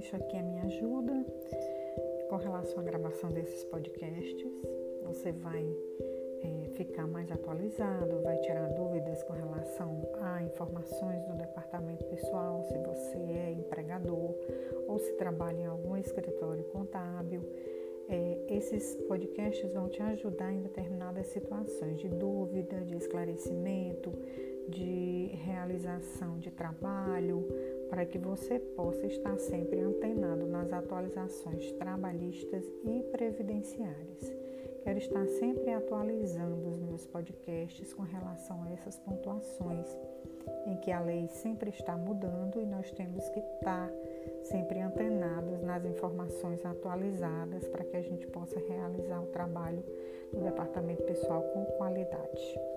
deixo aqui a minha ajuda com relação à gravação desses podcasts. Você vai é, ficar mais atualizado, vai tirar dúvidas com relação a informações do departamento pessoal, se você é empregador ou se trabalha em algum escritório contábil. É, esses podcasts vão te ajudar em determinadas situações de dúvida, de esclarecimento, de realização de trabalho, para que você possa estar sempre antenado nas atualizações trabalhistas e previdenciárias. Quero estar sempre atualizando os meus podcasts com relação a essas pontuações, em que a lei sempre está mudando e nós temos que estar sempre antenados nas informações atualizadas para que a gente possa realizar o trabalho do departamento pessoal com qualidade.